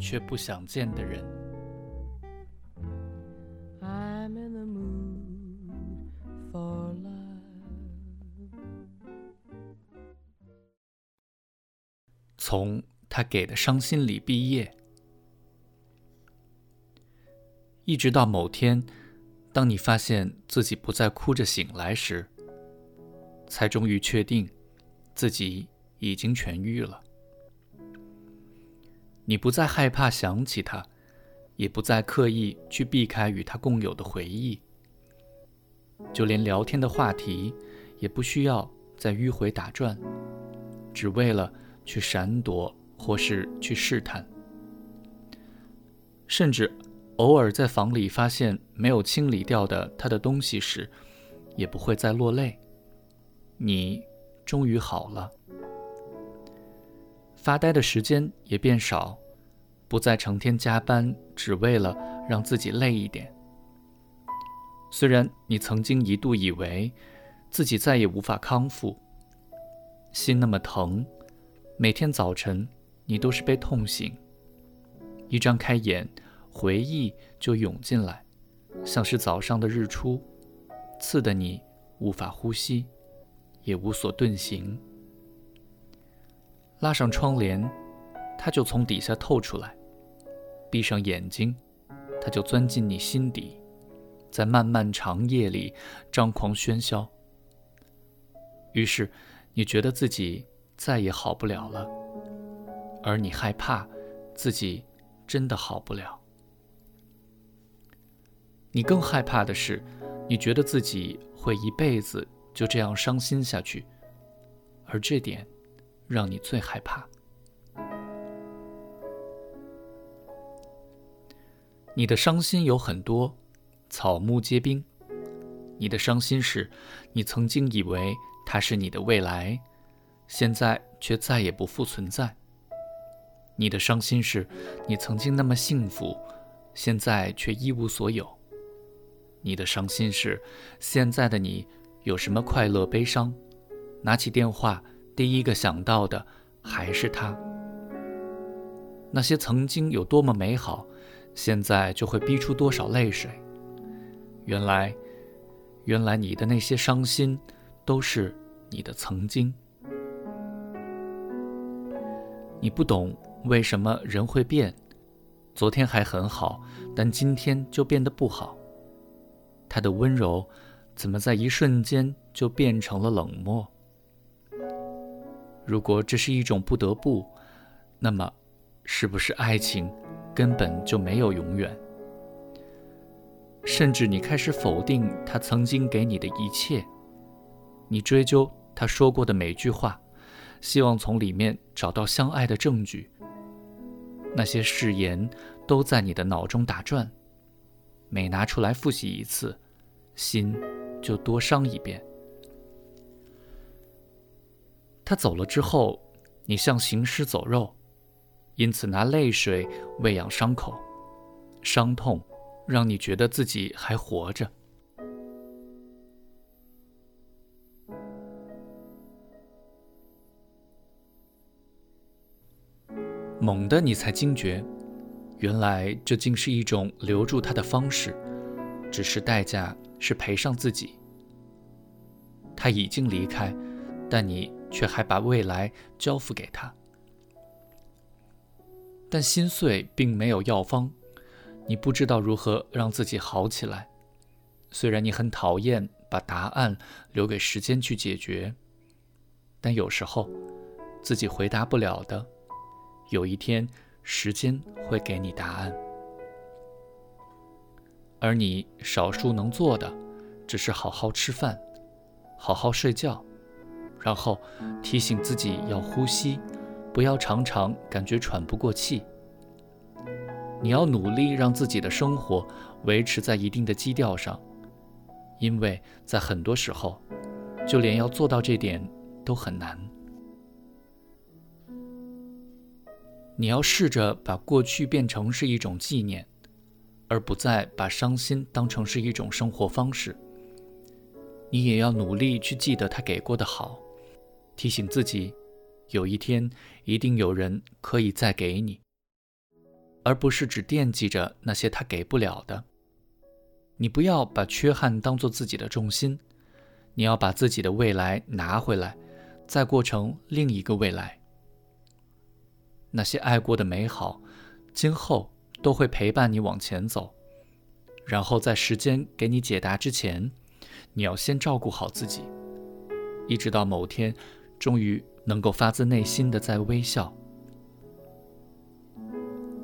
却不想见的人。从他给的伤心里毕业，一直到某天，当你发现自己不再哭着醒来时，才终于确定自己已经痊愈了。你不再害怕想起他，也不再刻意去避开与他共有的回忆，就连聊天的话题也不需要再迂回打转，只为了去闪躲或是去试探。甚至偶尔在房里发现没有清理掉的他的东西时，也不会再落泪。你终于好了。发呆的时间也变少，不再成天加班，只为了让自己累一点。虽然你曾经一度以为自己再也无法康复，心那么疼，每天早晨你都是被痛醒，一张开眼，回忆就涌进来，像是早上的日出，刺得你无法呼吸，也无所遁形。拉上窗帘，它就从底下透出来；闭上眼睛，它就钻进你心底，在漫漫长夜里张狂喧嚣。于是，你觉得自己再也好不了了，而你害怕自己真的好不了。你更害怕的是，你觉得自己会一辈子就这样伤心下去，而这点。让你最害怕。你的伤心有很多，草木皆兵。你的伤心是，你曾经以为它是你的未来，现在却再也不复存在。你的伤心是，你曾经那么幸福，现在却一无所有。你的伤心是，现在的你有什么快乐悲伤？拿起电话。第一个想到的还是他。那些曾经有多么美好，现在就会逼出多少泪水。原来，原来你的那些伤心，都是你的曾经。你不懂为什么人会变，昨天还很好，但今天就变得不好。他的温柔，怎么在一瞬间就变成了冷漠？如果这是一种不得不，那么，是不是爱情根本就没有永远？甚至你开始否定他曾经给你的一切，你追究他说过的每句话，希望从里面找到相爱的证据。那些誓言都在你的脑中打转，每拿出来复习一次，心就多伤一遍。他走了之后，你像行尸走肉，因此拿泪水喂养伤口，伤痛让你觉得自己还活着。猛的，你才惊觉，原来这竟是一种留住他的方式，只是代价是赔上自己。他已经离开，但你。却还把未来交付给他，但心碎并没有药方，你不知道如何让自己好起来。虽然你很讨厌把答案留给时间去解决，但有时候自己回答不了的，有一天时间会给你答案。而你少数能做的，只是好好吃饭，好好睡觉。然后提醒自己要呼吸，不要常常感觉喘不过气。你要努力让自己的生活维持在一定的基调上，因为在很多时候，就连要做到这点都很难。你要试着把过去变成是一种纪念，而不再把伤心当成是一种生活方式。你也要努力去记得他给过的好，提醒自己，有一天一定有人可以再给你。而不是只惦记着那些他给不了的。你不要把缺憾当做自己的重心，你要把自己的未来拿回来，再过成另一个未来。那些爱过的美好，今后都会陪伴你往前走。然后在时间给你解答之前，你要先照顾好自己，一直到某天，终于能够发自内心的在微笑。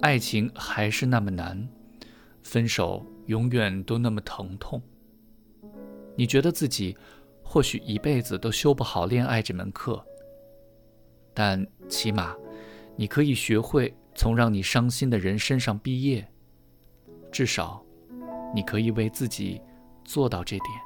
爱情还是那么难，分手永远都那么疼痛。你觉得自己或许一辈子都修不好恋爱这门课，但起码你可以学会从让你伤心的人身上毕业。至少，你可以为自己做到这点。